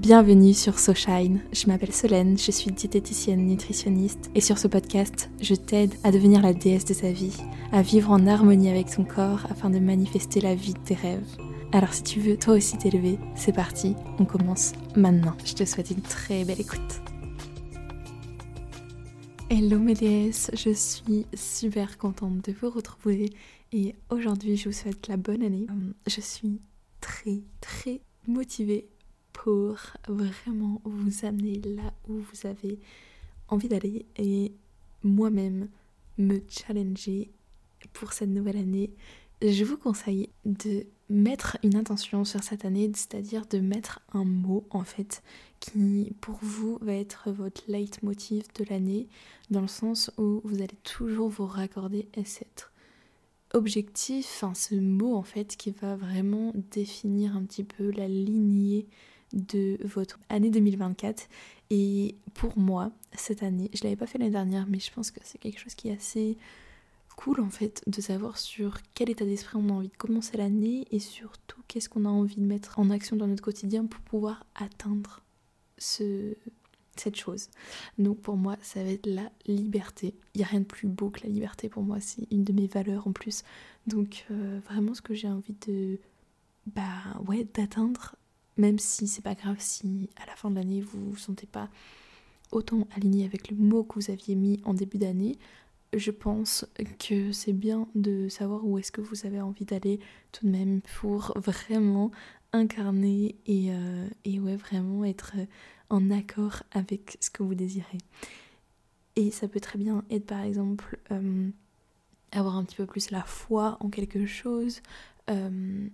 Bienvenue sur SoShine. Je m'appelle Solène, je suis diététicienne nutritionniste et sur ce podcast, je t'aide à devenir la déesse de sa vie, à vivre en harmonie avec ton corps afin de manifester la vie de tes rêves. Alors si tu veux toi aussi t'élever, c'est parti, on commence maintenant. Je te souhaite une très belle écoute. Hello mes déesses, je suis super contente de vous retrouver et aujourd'hui je vous souhaite la bonne année. Je suis très très motivée pour vraiment vous amener là où vous avez envie d'aller et moi-même me challenger pour cette nouvelle année. Je vous conseille de mettre une intention sur cette année, c'est-à-dire de mettre un mot en fait qui pour vous va être votre leitmotiv de l'année, dans le sens où vous allez toujours vous raccorder à cet objectif, enfin ce mot en fait qui va vraiment définir un petit peu la lignée de votre année 2024. Et pour moi, cette année, je l'avais pas fait l'année dernière, mais je pense que c'est quelque chose qui est assez cool en fait de savoir sur quel état d'esprit on a envie de commencer l'année et surtout qu'est-ce qu'on a envie de mettre en action dans notre quotidien pour pouvoir atteindre ce, cette chose. Donc pour moi, ça va être la liberté. Il n'y a rien de plus beau que la liberté pour moi, c'est une de mes valeurs en plus. Donc euh, vraiment ce que j'ai envie de bah ouais d'atteindre même si c'est pas grave si à la fin de l'année vous vous sentez pas autant aligné avec le mot que vous aviez mis en début d'année, je pense que c'est bien de savoir où est-ce que vous avez envie d'aller tout de même pour vraiment incarner et, euh, et ouais, vraiment être en accord avec ce que vous désirez. Et ça peut très bien être par exemple euh, avoir un petit peu plus la foi en quelque chose, euh,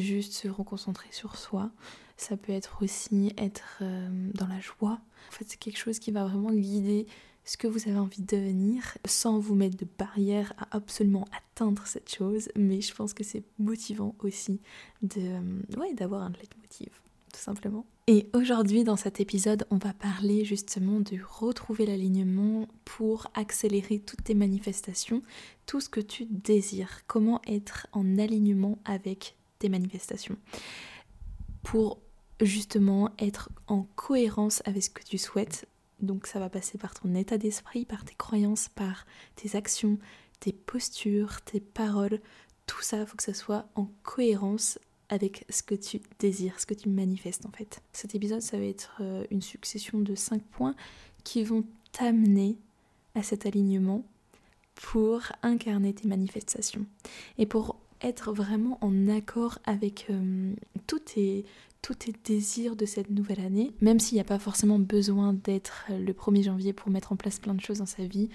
juste se reconcentrer sur soi. Ça peut être aussi être euh, dans la joie. En fait, c'est quelque chose qui va vraiment guider ce que vous avez envie de devenir sans vous mettre de barrière à absolument atteindre cette chose. Mais je pense que c'est motivant aussi de, euh, ouais, d'avoir un leitmotiv, tout simplement. Et aujourd'hui, dans cet épisode, on va parler justement de retrouver l'alignement pour accélérer toutes tes manifestations, tout ce que tu désires, comment être en alignement avec manifestations pour justement être en cohérence avec ce que tu souhaites. Donc ça va passer par ton état d'esprit, par tes croyances, par tes actions, tes postures, tes paroles. Tout ça, il faut que ça soit en cohérence avec ce que tu désires, ce que tu manifestes en fait. Cet épisode, ça va être euh, une succession de cinq points qui vont t'amener à cet alignement pour incarner tes manifestations. Et pour être vraiment en accord avec euh, tous, tes, tous tes désirs de cette nouvelle année, même s'il n'y a pas forcément besoin d'être le 1er janvier pour mettre en place plein de choses dans sa vie.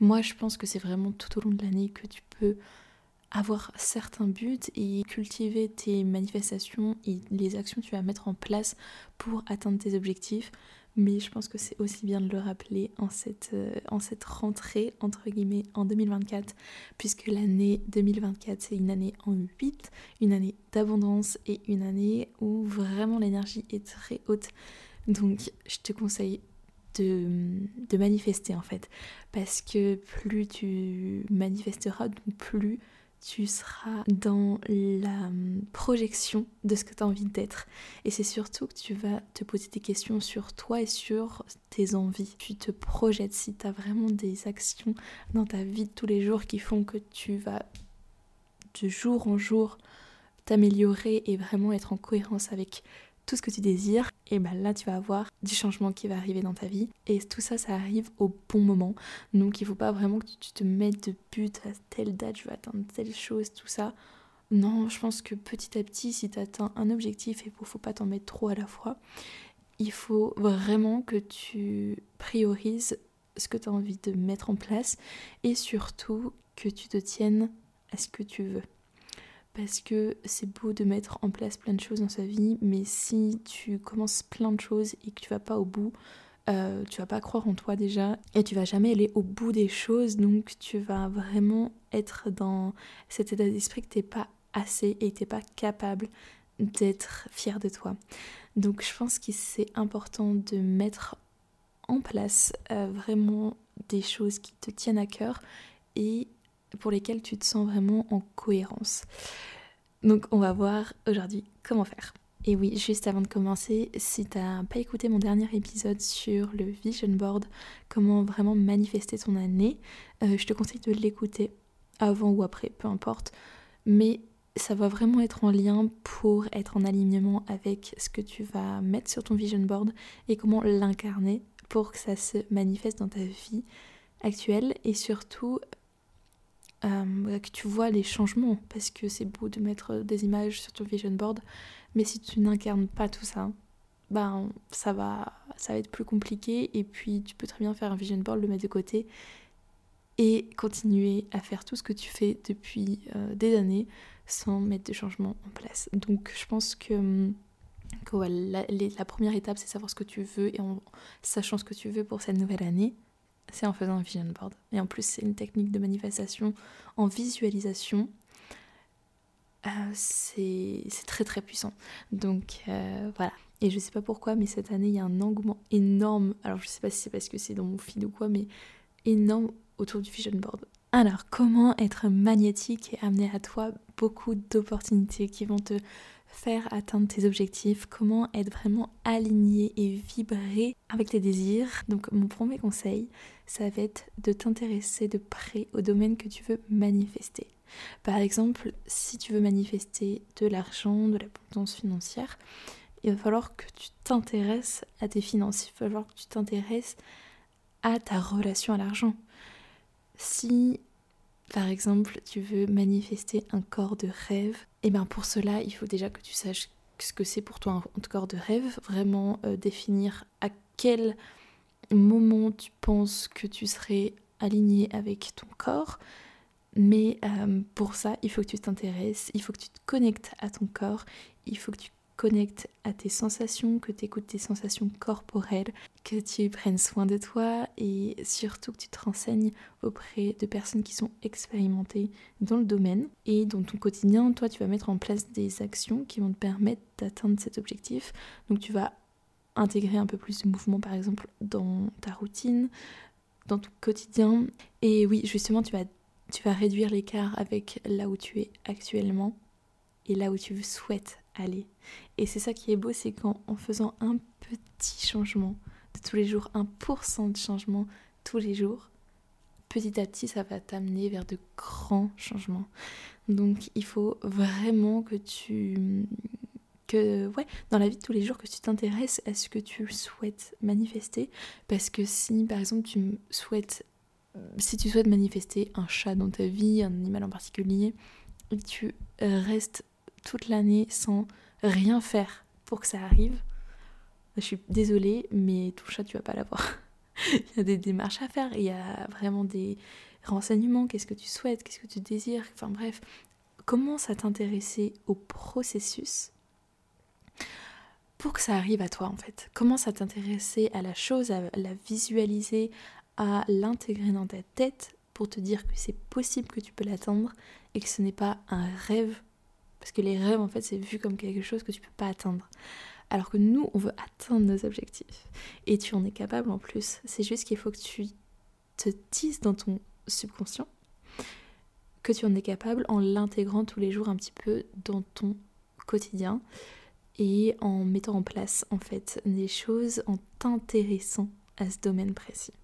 Moi, je pense que c'est vraiment tout au long de l'année que tu peux avoir certains buts et cultiver tes manifestations et les actions que tu vas mettre en place pour atteindre tes objectifs mais je pense que c'est aussi bien de le rappeler en cette, euh, rentrée, entre guillemets, en 2024, puisque l'année 2024, c'est une année en 8, une année d'abondance et une année où vraiment l'énergie est très haute. Donc, je te conseille de, de manifester en fait, parce que plus tu manifesteras, plus tu seras dans la hum, projection de ce que tu as envie d'être. Et c'est surtout que tu vas te poser des questions sur toi et sur tes envies. Tu te projettes si tu as vraiment des actions dans ta vie de tous les jours qui font que tu vas de jour en jour t'améliorer et vraiment être en cohérence avec tout ce que tu désires, et ben là tu vas avoir du changement qui va arriver dans ta vie. Et tout ça, ça arrive au bon moment. Donc il faut pas vraiment que tu te mettes de but à telle date, je vais atteindre telle chose, tout ça. Non, je pense que petit à petit, si tu atteins un objectif, et il faut pas t'en mettre trop à la fois, il faut vraiment que tu priorises ce que tu as envie de mettre en place et surtout que tu te tiennes à ce que tu veux parce que c'est beau de mettre en place plein de choses dans sa vie, mais si tu commences plein de choses et que tu vas pas au bout, euh, tu vas pas croire en toi déjà et tu vas jamais aller au bout des choses, donc tu vas vraiment être dans cet état d'esprit que t'es pas assez et t'es pas capable d'être fier de toi. Donc je pense que c'est important de mettre en place euh, vraiment des choses qui te tiennent à cœur et pour lesquels tu te sens vraiment en cohérence. Donc on va voir aujourd'hui comment faire. Et oui, juste avant de commencer, si t'as pas écouté mon dernier épisode sur le vision board, comment vraiment manifester ton année, euh, je te conseille de l'écouter avant ou après, peu importe. Mais ça va vraiment être en lien pour être en alignement avec ce que tu vas mettre sur ton vision board et comment l'incarner pour que ça se manifeste dans ta vie actuelle et surtout euh, que tu vois les changements parce que c'est beau de mettre des images sur ton vision board mais si tu n'incarnes pas tout ça ben ça va ça va être plus compliqué et puis tu peux très bien faire un vision board le mettre de côté et continuer à faire tout ce que tu fais depuis euh, des années sans mettre de changement en place. Donc je pense que la, première étape, c'est savoir ce que tu veux et en sachant ce que tu veux pour cette nouvelle année, c'est en faisant un vision board. Et en plus, c'est une technique de manifestation en visualisation. Euh, c'est très très puissant. Donc euh, voilà. Et je sais pas pourquoi, mais cette année, il y a un engouement énorme. Alors je sais pas si c'est parce que c'est dans mon fil ou quoi, mais énorme autour du vision board. Alors, comment être magnétique et amener à toi beaucoup d'opportunités qui vont te faire atteindre tes objectifs, comment être vraiment aligné et vibrer avec tes désirs. Donc mon premier conseil, ça va être de t'intéresser de près au domaine que tu veux manifester. Par exemple, si tu veux manifester de l'argent, de l'abondance financière, il va falloir que tu t'intéresses à tes finances, il va falloir que tu t'intéresses à ta relation à l'argent. Si par exemple, tu veux manifester un corps de rêve, et eh bien pour cela, il faut déjà que tu saches ce que c'est pour toi un corps de rêve, vraiment euh, définir à quel moment tu penses que tu serais aligné avec ton corps. Mais euh, pour ça, il faut que tu t'intéresses, il faut que tu te connectes à ton corps, il faut que tu connectes à tes sensations, que tu écoutes tes sensations corporelles, que tu prennes soin de toi et surtout que tu te renseignes auprès de personnes qui sont expérimentées dans le domaine. Et dans ton quotidien, toi, tu vas mettre en place des actions qui vont te permettre d'atteindre cet objectif. Donc tu vas intégrer un peu plus de mouvement, par exemple, dans ta routine, dans ton quotidien. Et oui, justement, tu vas, tu vas réduire l'écart avec là où tu es actuellement et là où tu souhaites aller. Et c'est ça qui est beau, c'est qu'en faisant un petit changement de tous les jours, un pourcent de changement tous les jours, petit à petit, ça va t'amener vers de grands changements. Donc il faut vraiment que tu que ouais, dans la vie de tous les jours que tu t'intéresses à ce que tu souhaites manifester parce que si par exemple tu souhaites si tu souhaites manifester un chat dans ta vie, un animal en particulier, tu restes toute l'année sans rien faire pour que ça arrive, je suis désolée, mais ton chat, tu vas pas l'avoir. il y a des démarches à faire, il y a vraiment des renseignements, qu'est-ce que tu souhaites, qu'est-ce que tu désires, enfin bref, commence à t'intéresser au processus pour que ça arrive à toi en fait? Commence à t'intéresser à la chose, à la visualiser, à l'intégrer dans ta tête pour te dire que c'est possible que tu peux l'atteindre et que ce n'est pas un rêve parce que les rêves, en fait, c'est vu comme quelque chose que tu peux pas atteindre. Alors que nous, on veut atteindre nos objectifs. Et tu en es capable en plus. C'est juste qu'il faut que tu te dises dans ton subconscient que tu en es capable en l'intégrant tous les jours un petit peu dans ton quotidien et en mettant en place en fait des choses en t'intéressant à ce domaine précis.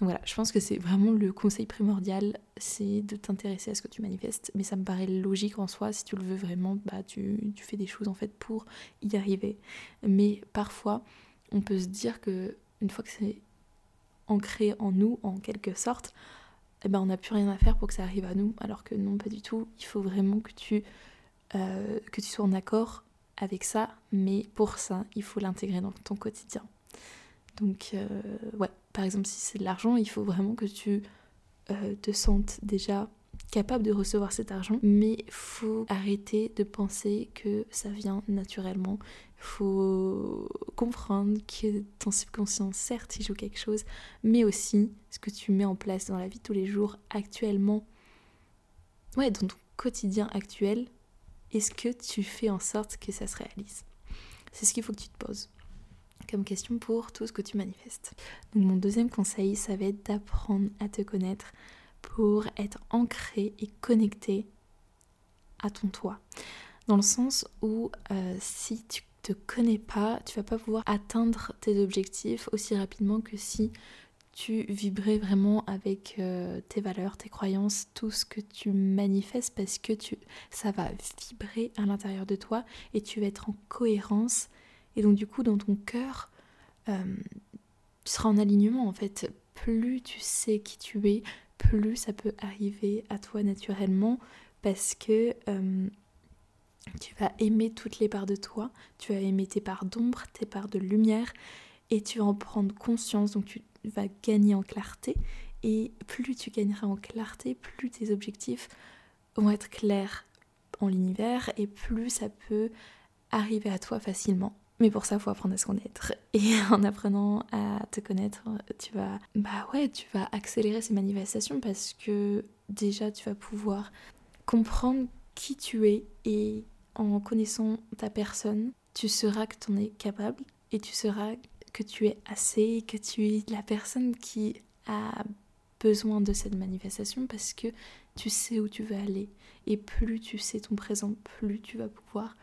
Donc voilà, je pense que c'est vraiment le conseil primordial, c'est de t'intéresser à ce que tu manifestes. Mais ça me paraît logique en soi, si tu le veux vraiment, bah tu, fais des choses en fait pour y arriver. Mais parfois, on peut se dire que une fois que c'est ancré en nous, en quelque sorte, eh ben on n'a plus rien à faire pour que ça arrive à nous. Alors que non, pas du tout. Il faut vraiment que tu, euh, sois en accord avec ça. Mais pour ça, il faut l'intégrer dans ton quotidien. Donc, euh, ouais, par exemple, si c'est de l'argent, il faut vraiment que tu euh, te sentes déjà capable de recevoir cet argent, mais faut arrêter de penser que ça vient naturellement. Faut comprendre que ton subconscient, certes, il joue quelque chose, mais aussi ce que tu mets en place dans la vie tous les jours actuellement, ouais, dans ton quotidien actuel, est-ce que tu fais en sorte que ça se réalise? C'est ce qu'il faut que tu te poses comme question pour tout ce que tu manifestes. Donc mon deuxième conseil, ça va être d'apprendre à te connaître pour être ancré et connecté à ton toi. Dans le sens où euh, si tu te connais pas, tu vas pas pouvoir atteindre tes objectifs aussi rapidement que si tu vibrais vraiment avec euh, tes valeurs, tes croyances, tout ce que tu manifestes parce que ça va vibrer à l'intérieur de toi et tu vas être en cohérence. Et donc du coup, dans ton cœur, euh, tu seras en alignement en fait. Plus tu sais qui tu es, plus ça peut arriver à toi naturellement parce que euh, tu vas aimer toutes les parts de toi, tu vas aimer tes parts d'ombre, tes parts de lumière et tu vas en prendre conscience. Donc tu vas gagner en clarté et plus tu gagneras en clarté, plus tes objectifs vont être clairs en l'univers et plus ça peut arriver à toi facilement. Mais pour ça, il faut apprendre à se connaître. Et en apprenant à te connaître, tu vas, bah ouais, tu vas accélérer ces manifestations parce que déjà, tu vas pouvoir comprendre qui tu es et en connaissant ta personne, tu sauras que tu en es capable et tu sauras que tu es assez, que tu es la personne qui a besoin de cette manifestation parce que tu sais où tu veux aller. Et plus tu sais ton présent, plus tu vas pouvoir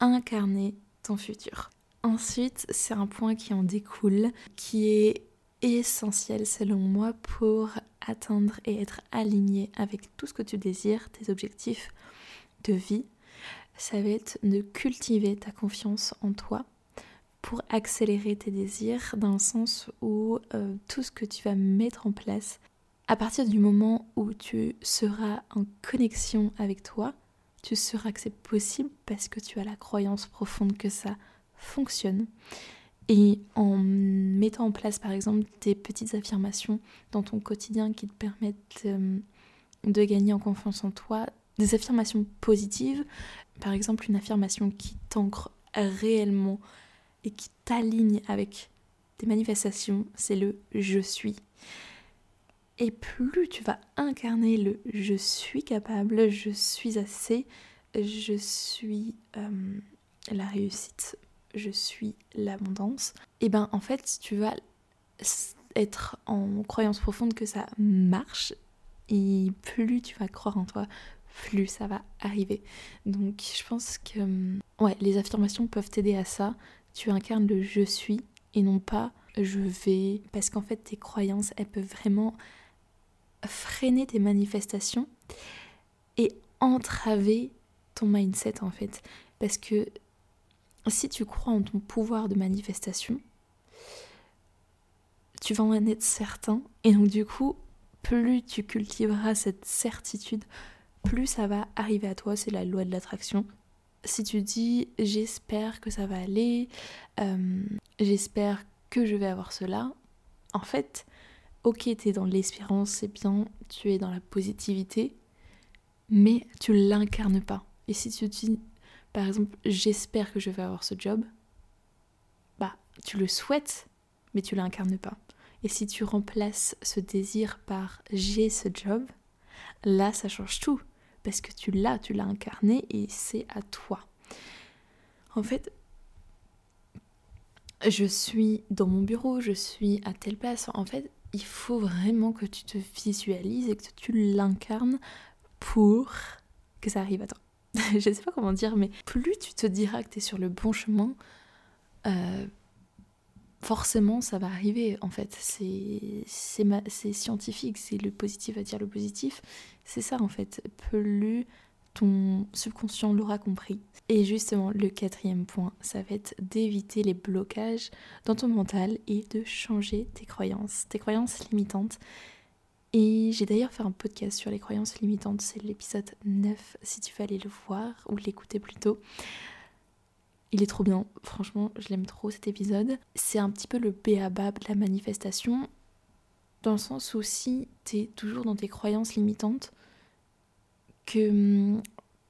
incarner futur. Ensuite, c'est un point qui en découle, qui est essentiel selon moi pour atteindre et être aligné avec tout ce que tu désires, tes objectifs de vie. Ça va être de cultiver ta confiance en toi pour accélérer tes désirs dans le sens où euh, tout ce que tu vas mettre en place, à partir du moment où tu seras en connexion avec toi, tu sauras que c'est possible parce que tu as la croyance profonde que ça fonctionne. Et en mettant en place par exemple des petites affirmations dans ton quotidien qui te permettent euh, de gagner en confiance en toi, des affirmations positives, par exemple une affirmation qui t'ancre réellement et qui t'aligne avec tes manifestations, c'est le je suis. Et plus tu vas incarner le je suis capable, je suis assez, je suis euh, la réussite, je suis l'abondance, et ben en fait tu vas être en croyance profonde que ça marche et plus tu vas croire en toi, plus ça va arriver. Donc je pense que ouais, les affirmations peuvent t'aider à ça, tu incarnes le je suis et non pas je vais. Parce qu'en fait, tes croyances, elles peuvent vraiment freiner tes manifestations et entraver ton mindset en fait. Parce que si tu crois en ton pouvoir de manifestation, tu vas en être certain. Et donc du coup, plus tu cultiveras cette certitude, plus ça va arriver à toi. C'est la loi de l'attraction si tu dis j'espère que ça va aller, euh, j'espère que je vais avoir cela, en fait, ok, tu es dans l'espérance, c'est bien, tu es dans la positivité, mais tu l'incarnes pas. Et si tu dis, par exemple, j'espère que je vais avoir ce job, bah, tu le souhaites, mais tu l'incarnes pas. Et si tu remplaces ce désir par j'ai ce job, là, ça change tout parce que tu l'as, tu l'as incarné et c'est à toi. En fait, je suis dans mon bureau, je suis à telle place. En fait, il faut vraiment que tu te visualises et que tu l'incarnes pour que ça arrive à toi. je sais pas comment dire, mais plus tu te diras que tu es sur le bon chemin, euh, forcément ça va arriver en fait. C'est scientifique, c'est le positif à dire le positif. C'est ça en fait. Plus ton subconscient l'aura compris. Et justement, le quatrième point, ça va être d'éviter les blocages dans ton mental et de changer tes croyances, tes croyances limitantes. Et j'ai d'ailleurs fait un podcast sur les croyances limitantes, c'est l'épisode 9 si tu veux aller le voir ou l'écouter plutôt. Il est trop bien, franchement, je l'aime trop cet épisode. C'est un petit peu le béaba de la manifestation, dans le sens où si tu es toujours dans tes croyances limitantes, que,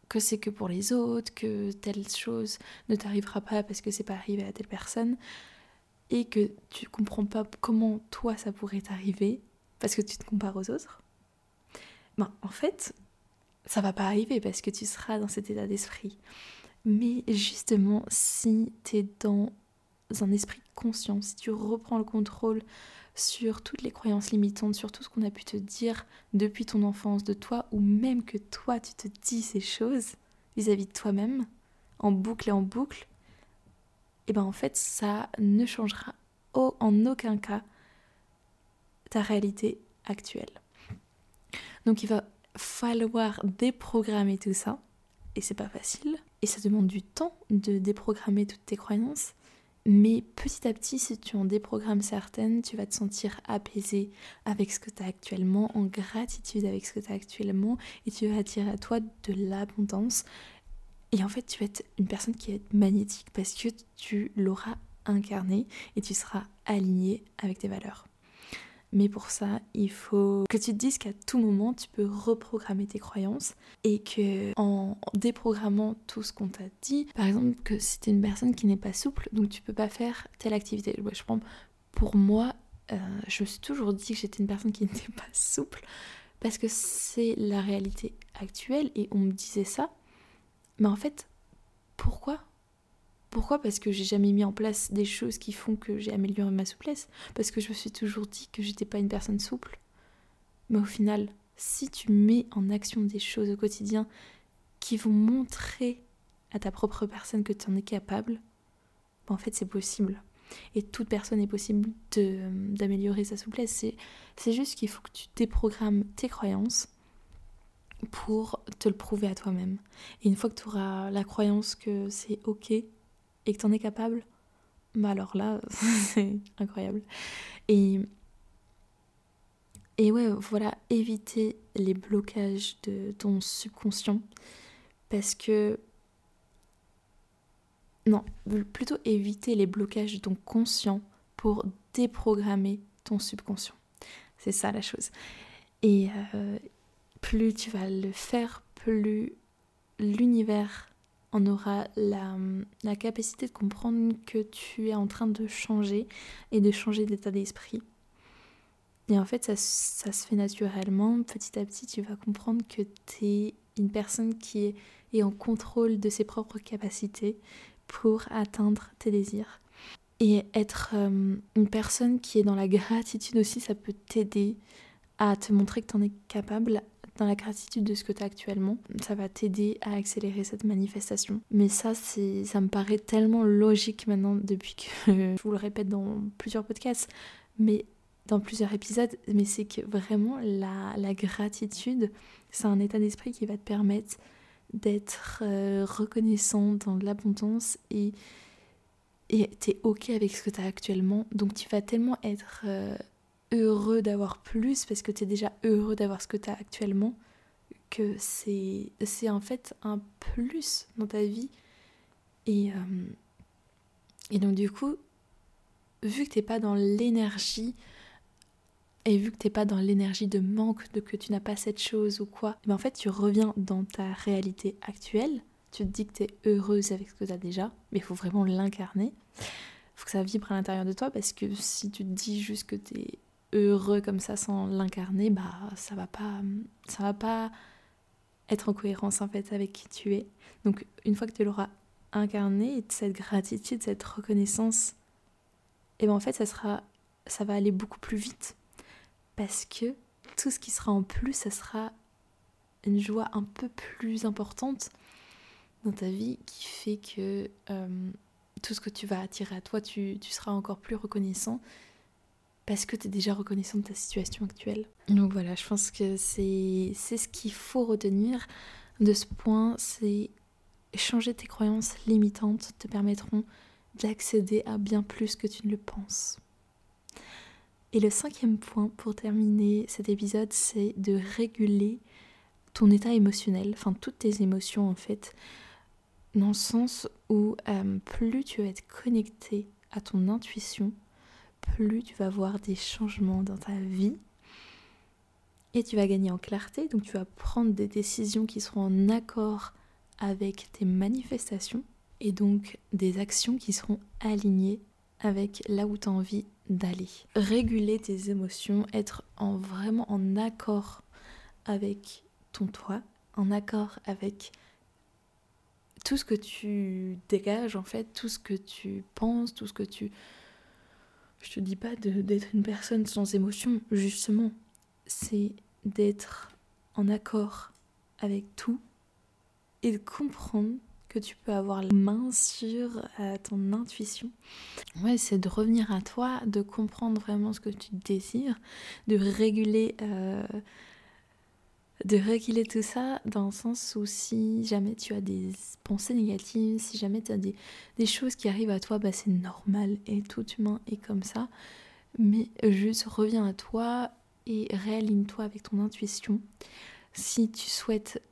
que c'est que pour les autres, que telle chose ne t'arrivera pas parce que c'est pas arrivé à telle personne, et que tu comprends pas comment toi ça pourrait t'arriver parce que tu te compares aux autres, ben en fait, ça va pas arriver parce que tu seras dans cet état d'esprit. Mais justement, si tu es dans un esprit de conscience, si tu reprends le contrôle sur toutes les croyances limitantes, sur tout ce qu'on a pu te dire depuis ton enfance, de toi, ou même que toi tu te dis ces choses, vis-à-vis de toi-même, en boucle et en boucle, et eh ben en fait ça ne changera en aucun cas ta réalité actuelle. Donc il va falloir déprogrammer tout ça et c'est pas facile et ça demande du temps de déprogrammer toutes tes croyances. Mais petit à petit, si tu en déprogrammes certaines, tu vas te sentir apaisé avec ce que tu as actuellement, en gratitude avec ce que tu as actuellement, et tu vas attirer à toi de l'abondance. Et en fait, tu vas être une personne qui va être magnétique parce que tu l'auras incarné et tu seras aligné avec tes valeurs. Mais pour ça, il faut que tu te dises qu'à tout moment, tu peux reprogrammer tes croyances et que en déprogrammant tout ce qu'on t'a dit, par exemple, que si une personne qui n'est pas souple, donc tu peux pas faire telle activité. Je prends pour moi, euh, je me suis toujours dit que j'étais une personne qui n'était pas souple parce que c'est la réalité actuelle et on me disait ça. Mais en fait, pourquoi? Pourquoi? Parce que j'ai jamais mis en place des choses qui font que j'ai amélioré ma souplesse. Parce que je me suis toujours dit que j'étais pas une personne souple. Mais au final, si tu mets en action des choses au quotidien qui vont montrer à ta propre personne que tu en es capable, ben en fait c'est possible. Et toute personne est possible d'améliorer sa souplesse. C'est juste qu'il faut que tu déprogrammes tes croyances pour te le prouver à toi-même. Et une fois que tu auras la croyance que c'est ok et que tu en es capable, bah alors là, c'est incroyable. Et, et ouais, voilà, éviter les blocages de ton subconscient parce que. Non, plutôt éviter les blocages de ton conscient pour déprogrammer ton subconscient. C'est ça la chose. Et euh, plus tu vas le faire, plus l'univers on aura la, capacité de comprendre que tu es en train de changer et de changer d'état d'esprit. Et en fait, ça, se fait naturellement. Petit à petit, tu vas comprendre que tu es une personne qui est, en contrôle de ses propres capacités pour atteindre tes désirs. Et être euh, une personne qui est dans la gratitude aussi, ça peut t'aider à te montrer que tu en es capable dans la gratitude de ce que tu as actuellement, ça va t'aider à accélérer cette manifestation. Mais ça, ça me paraît tellement logique maintenant depuis que je vous le répète dans plusieurs podcasts, mais dans plusieurs épisodes, mais c'est que vraiment la, gratitude, c'est un état d'esprit qui va te permettre d'être euh, reconnaissant dans l'abondance et et t'es ok avec ce que tu as actuellement, donc tu vas tellement être euh, heureux d'avoir plus parce que tu es déjà heureux d'avoir ce que tu as actuellement, que c'est, en fait un plus dans ta vie. Et, euh, et donc du coup, vu que t'es pas dans l'énergie, et vu que t'es pas dans l'énergie de manque, de que tu n'as pas cette chose ou quoi, mais en fait tu reviens dans ta réalité actuelle, tu te dis que tu es heureuse avec ce que tu as déjà, mais il faut vraiment l'incarner. Faut que ça vibre à l'intérieur de toi parce que si tu te dis juste que tu es heureux comme ça sans l'incarner, bah ça va pas ça va pas être en cohérence en fait avec qui tu es. Donc une fois que tu l'auras incarné, cette gratitude, cette reconnaissance, et eh ben en fait ça sera ça va aller beaucoup plus vite parce que tout ce qui sera en plus, ça sera une joie un peu plus importante dans ta vie qui fait que euh, tout ce que tu vas attirer à toi, tu, tu seras encore plus reconnaissant parce que tu es déjà reconnaissant de ta situation actuelle. Donc voilà, je pense que c'est ce qu'il faut retenir de ce point, c'est changer tes croyances limitantes te permettront d'accéder à bien plus que tu ne le penses. Et le cinquième point pour terminer cet épisode, c'est de réguler ton état émotionnel, enfin toutes tes émotions en fait, dans le sens où euh, plus tu vas être connecté à ton intuition, plus tu vas voir des changements dans ta vie et tu vas gagner en clarté. Donc tu vas prendre des décisions qui seront en accord avec tes manifestations et donc des actions qui seront alignées avec là où tu as envie d'aller. Réguler tes émotions, être en, vraiment en accord avec ton toi, en accord avec tout ce que tu dégages en fait, tout ce que tu penses, tout ce que tu je te dis pas d'être une personne sans émotion, justement. C'est d'être en accord avec tout et de comprendre que tu peux avoir la main sur ton intuition. Ouais, c'est de revenir à toi, de comprendre vraiment ce que tu désires, de réguler, euh, de réguler tout ça dans le sens où si jamais tu as des pensées négatives, si jamais tu as des, des, choses qui arrivent à toi, bah c'est normal et tout humain est comme ça. Mais juste reviens à toi et réaligne-toi avec ton intuition. Si tu souhaites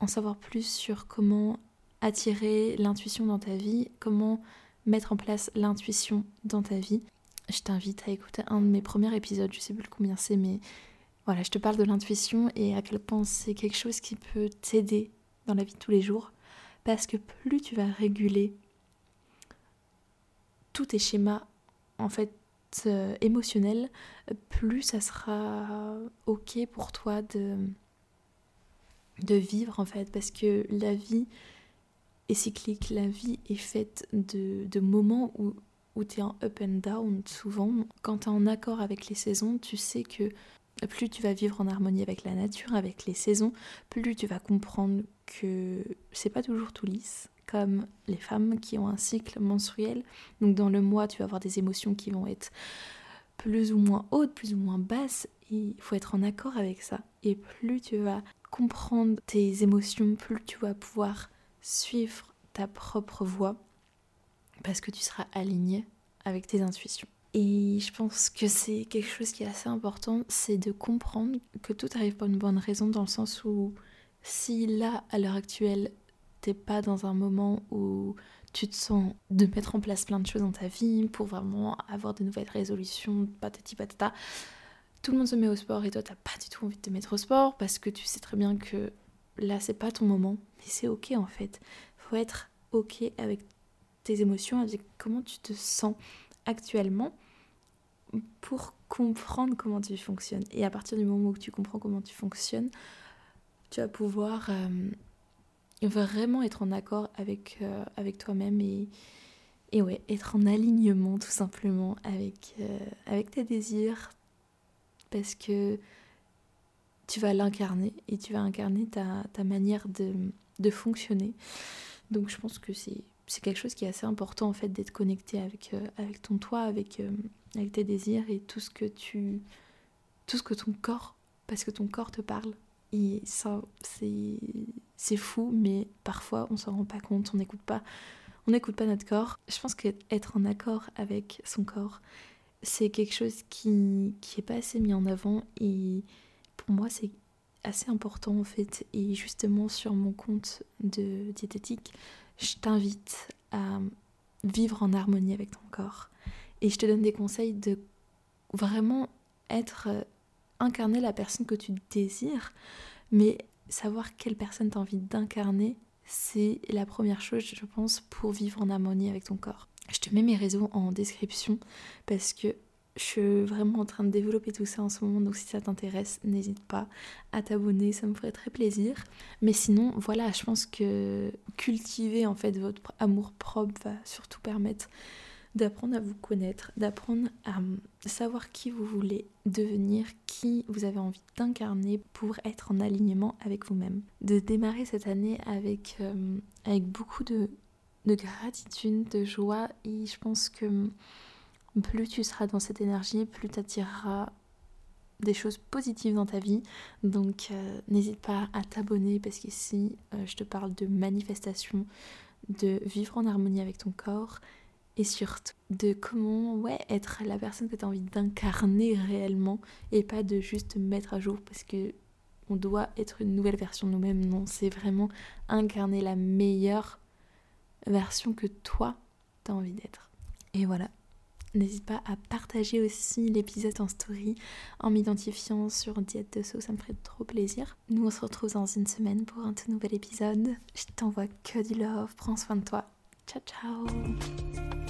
en savoir plus sur comment attirer l'intuition dans ta vie, comment mettre en place l'intuition dans ta vie, je t'invite à écouter un de mes premiers épisodes, je sais plus combien c'est, mais voilà, je te parle de l'intuition et à quel point c'est quelque chose qui peut t'aider dans la vie de tous les jours. Parce que plus tu vas réguler tous tes schémas, en fait, euh, émotionnels, plus ça sera ok pour toi de, vivre, en fait. Parce que la vie, et cyclique. La vie est faite de, de moments où, où tu es en up and down souvent. Quand tu es en accord avec les saisons, tu sais que plus tu vas vivre en harmonie avec la nature, avec les saisons, plus tu vas comprendre que c'est pas toujours tout lisse, comme les femmes qui ont un cycle menstruel. Donc dans le mois, tu vas avoir des émotions qui vont être plus ou moins hautes, plus ou moins basses, il faut être en accord avec ça. Et plus tu vas comprendre tes émotions, plus tu vas pouvoir suivre ta propre voie parce que tu seras aligné avec tes intuitions. Et je pense que c'est quelque chose qui est assez important, c'est de comprendre que tout arrive pour une bonne raison dans le sens où si là, à l'heure actuelle, t'es pas dans un moment où tu te sens de mettre en place plein de choses dans ta vie pour vraiment avoir de nouvelles résolutions, patati patata, tout le monde se met au sport et toi t'as pas du tout envie de te mettre au sport parce que tu sais très bien que là c'est pas ton moment, mais c'est ok en fait. Faut être ok avec tes émotions, avec comment tu te sens actuellement pour comprendre comment tu fonctionnes. Et à partir du moment où tu comprends comment tu fonctionnes, tu vas pouvoir euh, vraiment être en accord avec, euh, toi-même et, ouais, être en alignement tout simplement avec, euh, avec tes désirs. Parce que tu vas l'incarner et tu vas incarner ta, manière de, fonctionner. Donc je pense que c'est, quelque chose qui est assez important en fait d'être connecté avec, ton toi, avec, avec tes désirs et tout ce que tu tout ce que ton corps parce que ton corps te parle et ça c'est fou mais parfois on s'en rend pas compte, on n'écoute pas on n'écoute pas notre corps. Je pense qu'être en accord avec son corps, c'est quelque chose qui qui est pas assez mis en avant et pour moi, c'est assez important en fait. Et justement, sur mon compte de diététique, je t'invite à vivre en harmonie avec ton corps. Et je te donne des conseils de vraiment être, euh, incarner la personne que tu désires, mais savoir quelle personne tu envie d'incarner, c'est la première chose, je pense, pour vivre en harmonie avec ton corps. Je te mets mes réseaux en description parce que je suis vraiment en train de développer tout ça en ce moment, donc si ça t'intéresse, n'hésite pas à t'abonner, ça me ferait très plaisir. Mais sinon, voilà, je pense que cultiver en fait votre amour propre va surtout permettre d'apprendre à vous connaître, d'apprendre à savoir qui vous voulez devenir, qui vous avez envie d'incarner pour être en alignement avec vous-même. De démarrer cette année avec, euh, beaucoup de, de gratitude, de joie, et je pense que plus tu seras dans cette énergie, plus tu attireras des choses positives dans ta vie. Donc euh, n'hésite pas à t'abonner parce qu'ici euh, je te parle de manifestation, de vivre en harmonie avec ton corps et surtout de comment ouais, être la personne que tu as envie d'incarner réellement et pas de juste mettre à jour parce que on doit être une nouvelle version de nous-mêmes. Non, c'est vraiment incarner la meilleure version que toi tu as envie d'être. Et voilà, N'hésite pas à partager aussi l'épisode en story en m'identifiant sur Diète de sauce, ça me ferait trop plaisir. Nous on se retrouve dans une semaine pour un tout nouvel épisode. Je t'envoie que du love, prends soin de toi. Ciao ciao